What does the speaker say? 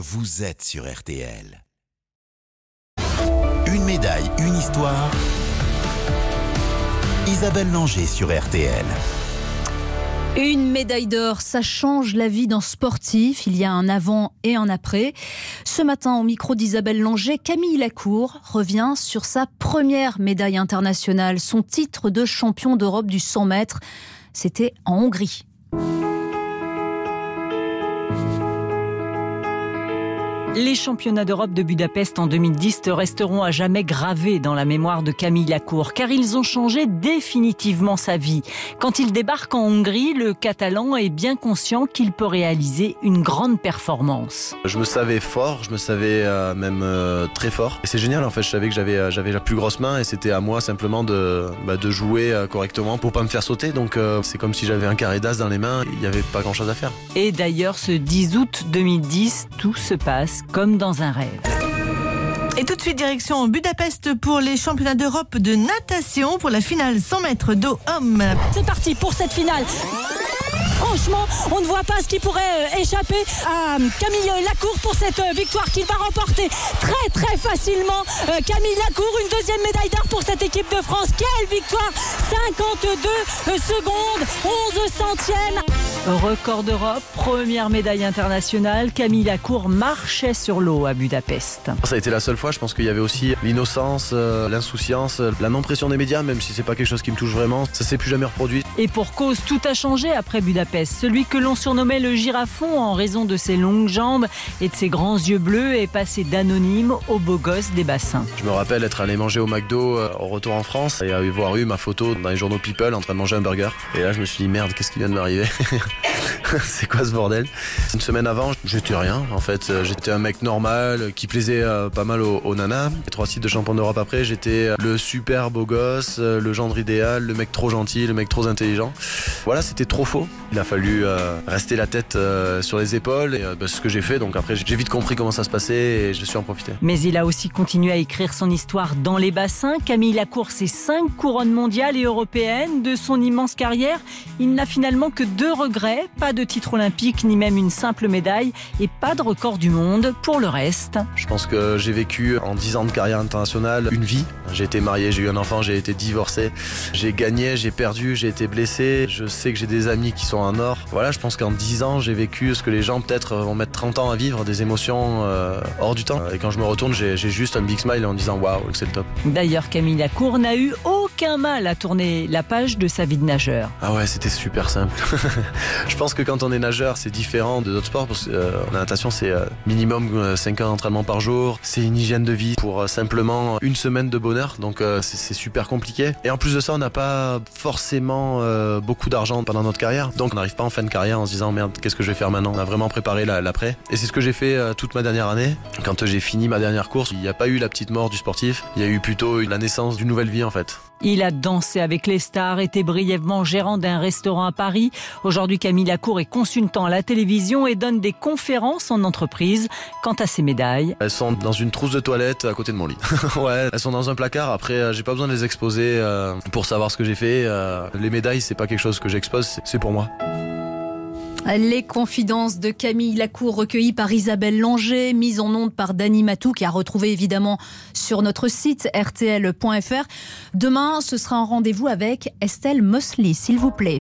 vous êtes sur RTL. Une médaille, une histoire. Isabelle Langer sur RTL. Une médaille d'or, ça change la vie d'un sportif. Il y a un avant et un après. Ce matin, au micro d'Isabelle Langer, Camille Lacour revient sur sa première médaille internationale, son titre de champion d'Europe du 100 mètres. C'était en Hongrie. Les championnats d'Europe de Budapest en 2010 resteront à jamais gravés dans la mémoire de Camille Lacour, car ils ont changé définitivement sa vie. Quand il débarque en Hongrie, le Catalan est bien conscient qu'il peut réaliser une grande performance. Je me savais fort, je me savais euh, même euh, très fort. Et c'est génial en fait, je savais que j'avais euh, j'avais la plus grosse main et c'était à moi simplement de, bah, de jouer correctement pour pas me faire sauter. Donc c'est comme si j'avais un carré d'as dans les mains, il n'y avait pas grand chose à faire. Et d'ailleurs, ce 10 août 2010, tout se passe comme dans un rêve. Et tout de suite, direction Budapest pour les championnats d'Europe de natation pour la finale 100 mètres d'eau homme. C'est parti pour cette finale. Franchement, on ne voit pas ce qui pourrait euh, échapper à euh, Camille Lacour pour cette euh, victoire qu'il va remporter très très facilement. Camille Lacour, une deuxième médaille d'or pour cette équipe de France. Quelle victoire 52 secondes, 11 centièmes. Record d'Europe, première médaille internationale, Camille Lacour marchait sur l'eau à Budapest. Ça a été la seule fois, je pense qu'il y avait aussi l'innocence, l'insouciance, la non-pression des médias, même si c'est pas quelque chose qui me touche vraiment. Ça s'est plus jamais reproduit. Et pour cause, tout a changé après Budapest. Celui que l'on surnommait le girafon en raison de ses longues jambes et de ses grands yeux bleus est passé d'anonyme au beau gosse des bassins. Je me rappelle être allé manger au McDo euh, au retour en France et avoir eu ma photo dans les journaux People en train de manger un burger. Et là, je me suis dit merde, qu'est-ce qui vient de m'arriver C'est quoi ce bordel? Une semaine avant, j'étais rien. En fait, Euh, j'étais un mec normal euh, qui plaisait pas mal aux, nanas. Et trois titres de champion d'Europe après, j'étais le super beau gosse, le gendre idéal, le mec trop gentil, le mec trop intelligent. Voilà, c'était trop faux. Fallu euh, rester la tête euh, sur les épaules et euh, bah, ce que j'ai fait. Donc après, j'ai vite compris comment ça se passait et je suis en profité. Mais il a aussi continué à écrire son histoire dans les bassins. Camille Lacour, ses cinq couronnes mondiales et européennes de son immense carrière. Il n'a finalement que deux regrets, pas de titre olympique ni même une simple médaille et pas de record du monde pour le reste. Je pense que j'ai vécu en 10 ans de carrière internationale une vie. J'ai été marié, j'ai eu un enfant, j'ai été divorcé. J'ai gagné, j'ai perdu, j'ai été blessé. Je sais que j'ai des amis qui sont en Voilà, je pense qu'en 10 ans, j'ai vécu ce que les gens peut-être vont mettre 30 ans à vivre, des émotions euh, hors du temps. Et quand je me retourne, j'ai juste un big smile en disant waouh, c'est le top. D'ailleurs, Camille Lacour n'a eu aucun mal à tourner la page de sa vie de nageur. Ah ouais, c'était super simple. je pense que quand on est nageur, c'est différent de d'autres sports parce que euh, natation, c'est euh, minimum euh, 5 heures d'entraînement par jour. C'est une hygiène de vie pour euh, simplement une semaine de bonheur. Donc euh, c'est super compliqué. Et en plus de ça, on n'a pas forcément euh, beaucoup d'argent pendant notre carrière. Donc on n'arrive pas en fin de carrière en se disant merde, qu'est-ce que je vais faire maintenant? On a vraiment préparé la- l'après. Et c'est ce que j'ai fait euh, toute ma dernière année. Quand euh, j'ai fini ma dernière course, il n'y a pas eu la petite mort du sportif. Il y a eu plutôt la naissance d'une nouvelle vie en fait. Il a dansé avec les stars, été brièvement gérant d'un restaurant à Paris. Aujourd'hui, Camille Lacour est consultant à la télévision et donne des conférences en entreprise. Quant à ses médailles, Elles sont dans une trousse de toilette à côté de mon lit. ouais, elles sont dans un placard. Après, euh, j'ai pas besoin de les exposer euh, pour savoir ce que j'ai fait. Euh, les médailles, c'est pas quelque chose que j'expose, c'est pour moi. Les confidences de Camille Lacour recueillies par Isabelle Langer, mises en onde par Dany Matou, qui a retrouvé évidemment sur notre site rtl.fr. Demain, ce sera un rendez-vous avec Estelle Mosley, s'il vous plaît.